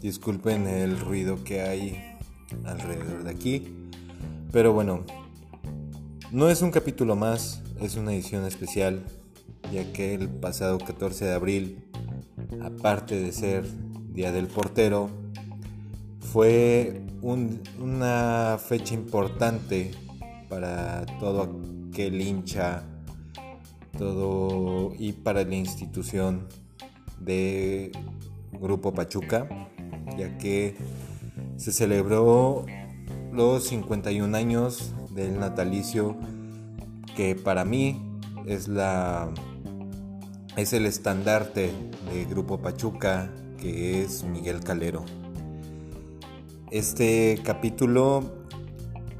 Disculpen el ruido que hay alrededor de aquí. Pero bueno, no es un capítulo más, es una edición especial, ya que el pasado 14 de abril, aparte de ser Día del Portero, fue una fecha importante para todo aquel hincha todo y para la institución de Grupo Pachuca, ya que se celebró los 51 años del natalicio que para mí es la es el estandarte de Grupo Pachuca que es Miguel Calero. Este capítulo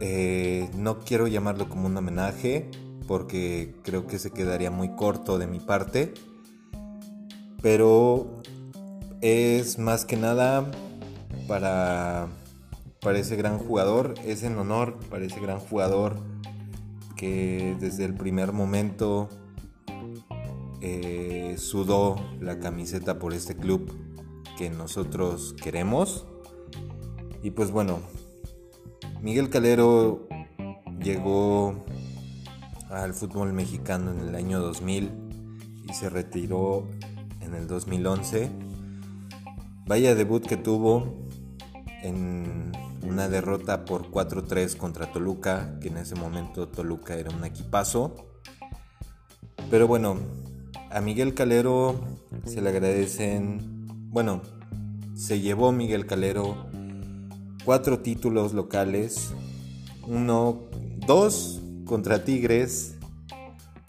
eh, no quiero llamarlo como un homenaje porque creo que se quedaría muy corto de mi parte pero es más que nada para, para ese gran jugador, es en honor para ese gran jugador que desde el primer momento eh, sudó la camiseta por este club que nosotros queremos. Y pues bueno, Miguel Calero llegó al fútbol mexicano en el año 2000 y se retiró en el 2011. Vaya debut que tuvo en una derrota por 4-3 contra Toluca, que en ese momento Toluca era un equipazo. Pero bueno, a Miguel Calero se le agradecen, bueno, se llevó Miguel Calero cuatro títulos locales, uno, dos contra Tigres,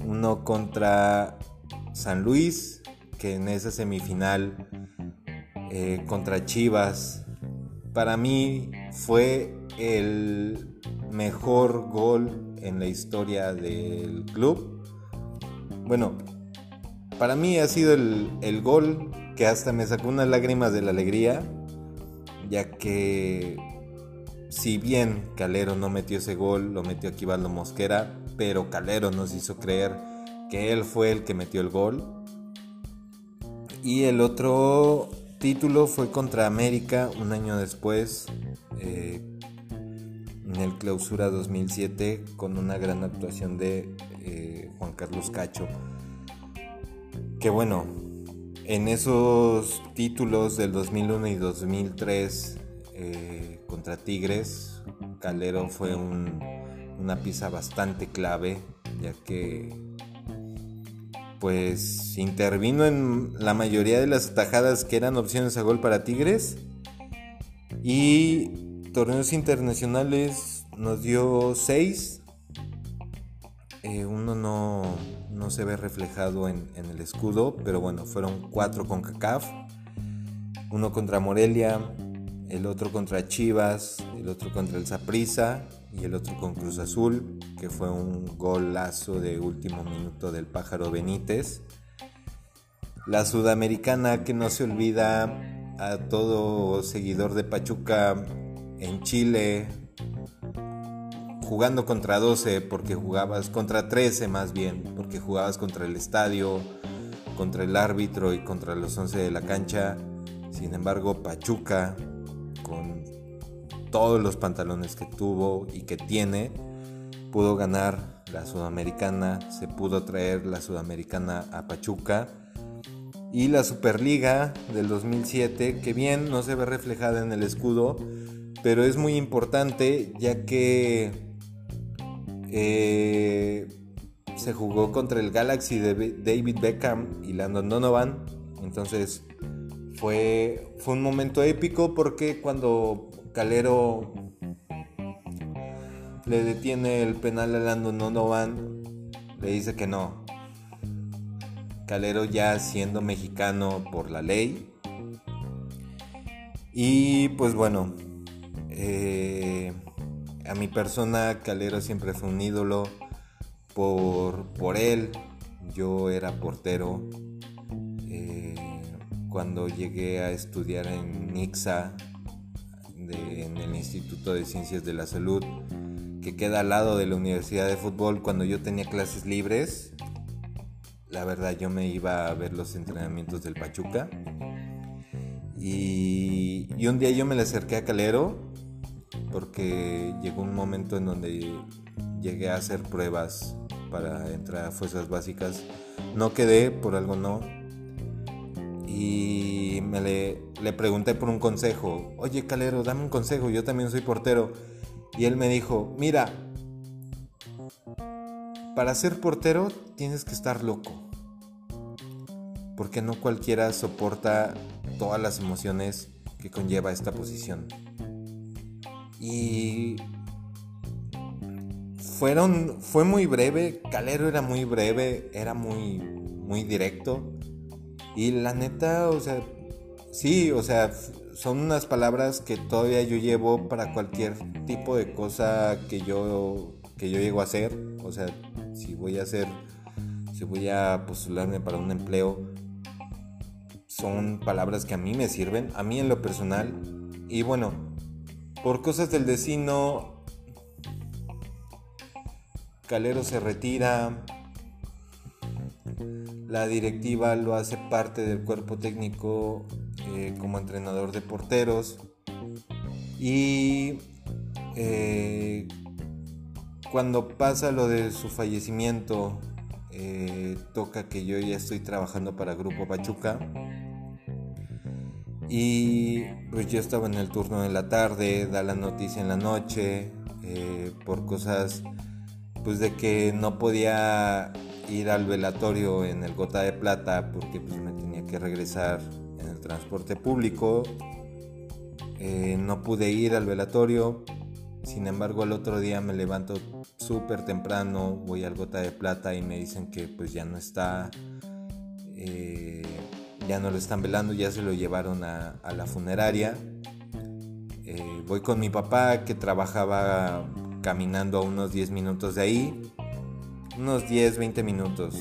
uno contra San Luis que en esa semifinal eh, contra Chivas, para mí fue el mejor gol en la historia del club. Bueno, para mí ha sido el, el gol que hasta me sacó unas lágrimas de la alegría, ya que si bien Calero no metió ese gol, lo metió Aquivaldo Mosquera, pero Calero nos hizo creer que él fue el que metió el gol y el otro título fue contra América un año después, eh, en el Clausura 2007, con una gran actuación de eh, Juan Carlos Cacho. Que bueno, en esos títulos del 2001 y 2003 eh, contra Tigres, Calero fue una pieza bastante clave, ya que pues intervino en la mayoría de las atajadas que eran opciones a gol para Tigres. Y torneos internacionales nos dio 6. Eh, uno no, se ve reflejado en, en, el escudo, pero bueno, fueron 4 con CACAF. Uno contra Morelia, el otro contra Chivas, el otro contra el Zaprisa y el otro con Cruz Azul, que fue un golazo de último minuto del pájaro Benítez. La sudamericana que no se olvida a todo seguidor de Pachuca en Chile, jugando contra 12 porque jugabas contra 13 más bien, porque jugabas contra el estadio, contra el árbitro y contra los 11 de la cancha. Sin embargo, Pachuca con todos los pantalones que tuvo y que tiene, pudo ganar la Sudamericana, se pudo traer la Sudamericana a Pachuca. Y la Superliga del 2007, que bien no se ve reflejada en el escudo, pero es muy importante ya que eh, se jugó contra el Galaxy de David Beckham y Landon Donovan, entonces fue, fue un momento épico porque cuando Calero le detiene el penal a Landon Donovan, le dice que no. Calero ya siendo mexicano por la ley. Y pues bueno, eh, a mi persona Calero siempre fue un ídolo por, por él. Yo era portero cuando llegué a estudiar en NIXA, en el Instituto de Ciencias de la Salud, que queda al lado de la Universidad de Fútbol, cuando yo tenía clases libres, la verdad yo me iba a ver los entrenamientos del Pachuca. Y, y un día yo me le acerqué a Calero porque llegó un momento en donde llegué a hacer pruebas para entrar a fuerzas básicas. No quedé, por algo no. Y me le, le pregunté por un consejo. Oye, Calero, dame un consejo, yo también soy portero. Y él me dijo, mira, para ser portero tienes que estar loco. Porque no cualquiera soporta todas las emociones que conlleva esta posición. Y fueron fue muy breve, Calero era muy breve, era muy muy directo. Y la neta, o sea, sí, o sea, son unas palabras que todavía yo llevo para cualquier tipo de cosa que yo que yo llego a hacer, o sea, si voy a hacer, si voy a postularme para un empleo, son palabras que a mí me sirven, a mí en lo personal. Y bueno, por cosas del destino, Calero se retira, la directiva lo hace parte del cuerpo técnico eh, como entrenador de porteros y eh, cuando pasa lo de su fallecimiento, eh, toca que yo ya estoy trabajando para Grupo Pachuca. Y pues yo estaba en el turno de la tarde, da la noticia en la noche, por cosas pues de que no podía ir al velatorio en el Gota de Plata porque pues me tenía que regresar transporte público. Eh, no pude ir al velatorio, sin embargo, el otro día me levanto súper temprano, voy al Gota de Plata y me dicen que pues ya no está, eh, ya no lo están velando, ya se lo llevaron a, la funeraria. Eh, voy con mi papá que trabajaba caminando a unos 10 minutos de ahí, unos 10, 20 minutos,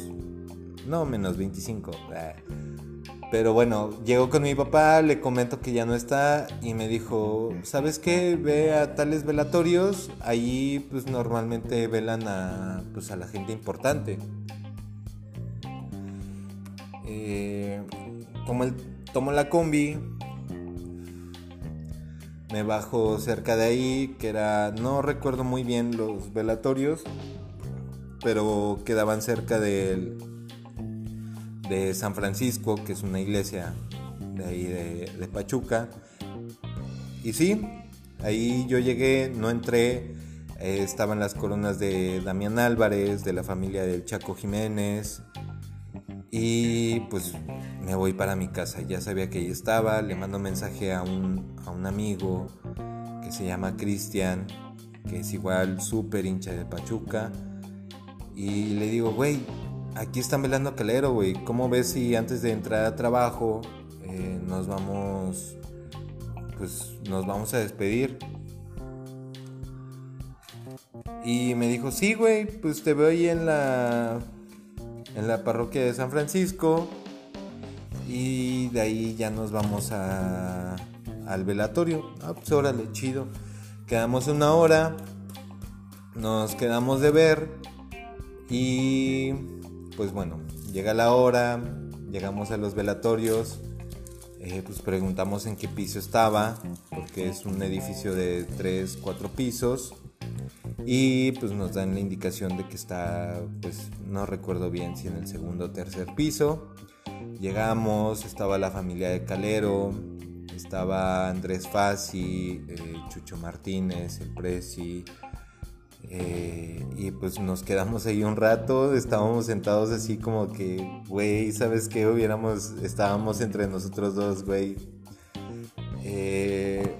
no menos 25. Pero bueno, llego con mi papá, le comento que ya no está y me dijo, ¿sabes qué? Ve a tales velatorios, ahí pues normalmente velan a, pues, a la gente importante. Eh, como tomo la combi, me bajo cerca de ahí, que era, no recuerdo muy bien los velatorios, pero quedaban cerca del de San Francisco, que es una iglesia de ahí de, Pachuca. Y sí, ahí yo llegué, no entré, eh, estaban las coronas de Damián Álvarez, de la familia del Chaco Jiménez. Y pues me voy para mi casa, ya sabía que ahí estaba, le mando mensaje a un, a un amigo que se llama Cristian, que es igual súper hincha de Pachuca. Y le digo, güey, aquí están velando Calero, güey. ¿Cómo ves si antes de entrar a trabajo eh, nos vamos, pues nos vamos a despedir? Y me dijo, sí, güey, pues te veo ahí en la, en la parroquia de San Francisco. Y de ahí ya nos vamos a, al velatorio. Ah, pues órale, chido. Quedamos una hora. Nos quedamos de ver. Y pues bueno, llega la hora, llegamos a los velatorios, eh, pues preguntamos en qué piso estaba, porque es un edificio de 3, 4 pisos, y pues nos dan la indicación de que está, pues no recuerdo bien si en el segundo o tercer piso. Llegamos, estaba la familia de Calero, estaba Andrés Fassi, eh, Chucho Martínez, el Presi, eh, y pues nos quedamos ahí un rato, estábamos sentados así como que, güey, ¿sabes qué? Hubiéramos, estábamos entre nosotros dos, güey. Eh,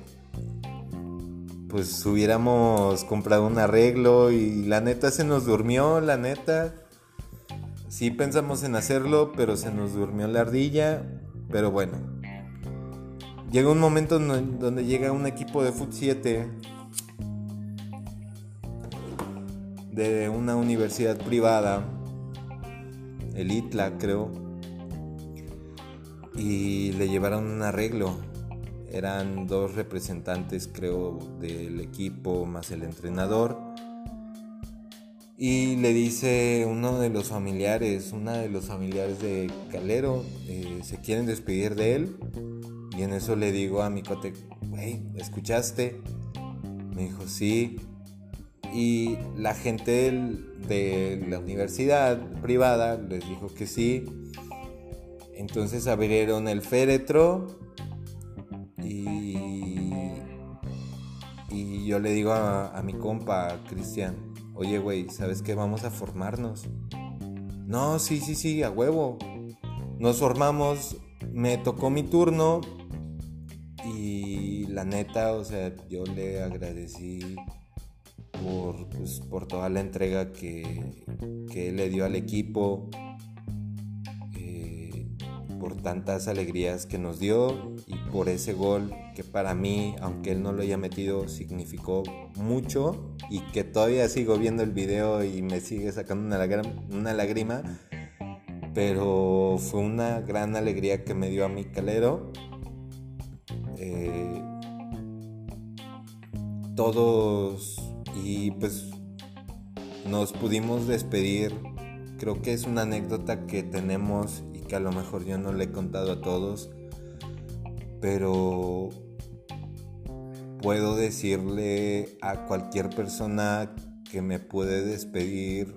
pues hubiéramos comprado un arreglo y la neta se nos durmió, la neta. Sí pensamos en hacerlo, pero se nos durmió la ardilla. Pero bueno. Llega un momento donde llega un equipo de Foot 7 de una universidad privada, el ITLA creo, y le llevaron un arreglo. Eran dos representantes creo del equipo más el entrenador. Y le dice uno de los familiares, una de los familiares de Calero, eh, se quieren despedir de él. Y en eso le digo a mi cote, güey, ¿escuchaste? Me dijo, sí. Y la gente de la universidad privada les dijo que sí. Entonces abrieron el féretro y, y yo le digo a, a mi compa, Cristian, oye güey, ¿sabes qué? Vamos a formarnos. No, sí, sí, sí, a huevo. Nos formamos, me tocó mi turno y la neta, o sea, yo le agradecí por, pues, por toda la entrega que, que le dio al equipo, eh, por tantas alegrías que nos dio y por ese gol que para mí, aunque él no lo haya metido, significó mucho y que todavía sigo viendo el video y me sigue sacando una, una lágrima. Pero fue una gran alegría que me dio a mi calero. Eh, todos y pues nos pudimos despedir. Creo que es una anécdota que tenemos y que a lo mejor yo no le he contado a todos, pero puedo decirle a cualquier persona que me puede despedir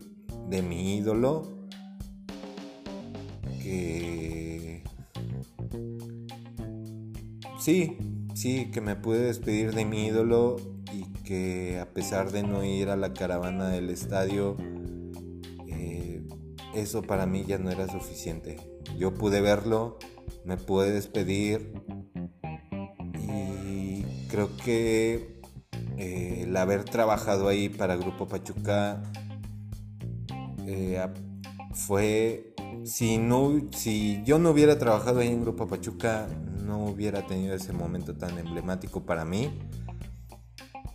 de mi ídolo que sí, sí, que me pude despedir de mi ídolo que a pesar de no ir a la caravana del estadio, eh, eso para mí ya no era suficiente. Yo pude verlo, me pude despedir y creo que eh, el haber trabajado ahí para Grupo Pachuca eh, fue si no si yo no hubiera trabajado ahí en Grupo Pachuca no hubiera tenido ese momento tan emblemático para mí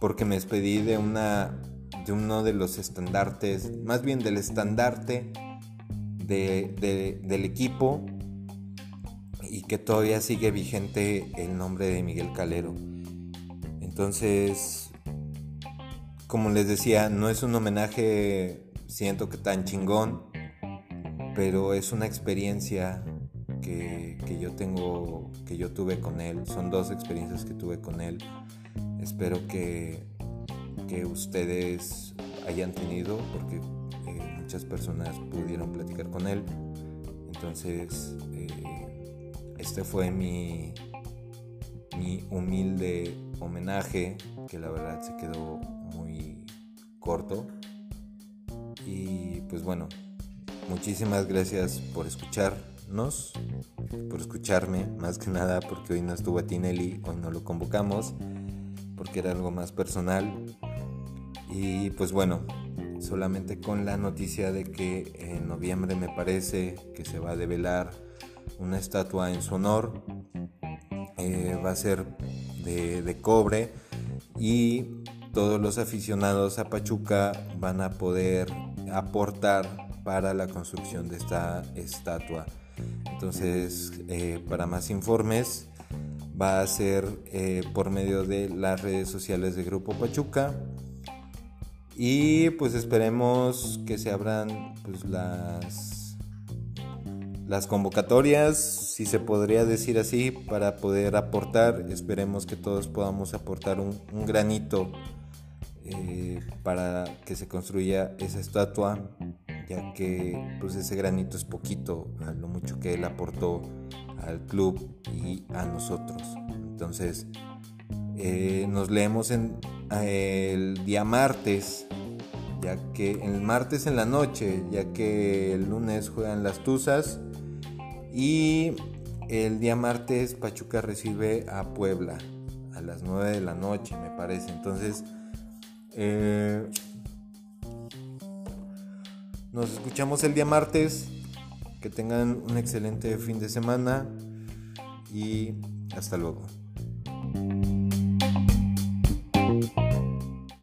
porque me despedí de una de uno de los estandartes más bien del estandarte del equipo y que todavía sigue vigente el nombre de Miguel Calero entonces como les decía no es un homenaje siento que tan chingón pero es una experiencia que, yo tengo, que yo tuve con él. Son dos experiencias que tuve con él. Espero que, que ustedes hayan tenido, porque eh, muchas personas pudieron platicar con él. Entonces, eh, este fue mi, mi humilde homenaje, que la verdad se quedó muy corto. Y pues bueno, Muchísimas gracias por escucharnos, por escucharme, más que nada porque hoy no estuvo a Tinelli, hoy no lo convocamos, porque era algo más personal. Y pues bueno, solamente con la noticia de que en noviembre me parece que se va a develar una estatua en su honor. Eh, va a ser de, cobre y todos los aficionados a Pachuca van a poder aportar para la construcción de esta estatua. Entonces, eh, para más informes, va a ser eh, por medio de las redes sociales de Grupo Pachuca. Y pues esperemos que se abran pues, las, las convocatorias, si se podría decir así, para poder aportar. Esperemos que todos podamos aportar un, granito eh, para que se construya esa estatua ya que pues ese granito es poquito a lo mucho que él aportó al club y a nosotros. Entonces, eh, nos leemos en, el día martes, ya que el martes en la noche, ya que el lunes juegan las Tuzas y el día martes Pachuca recibe a Puebla a las 9 de la noche, me parece. Entonces, eh, nos escuchamos el día martes. Que tengan un excelente fin de semana y hasta luego.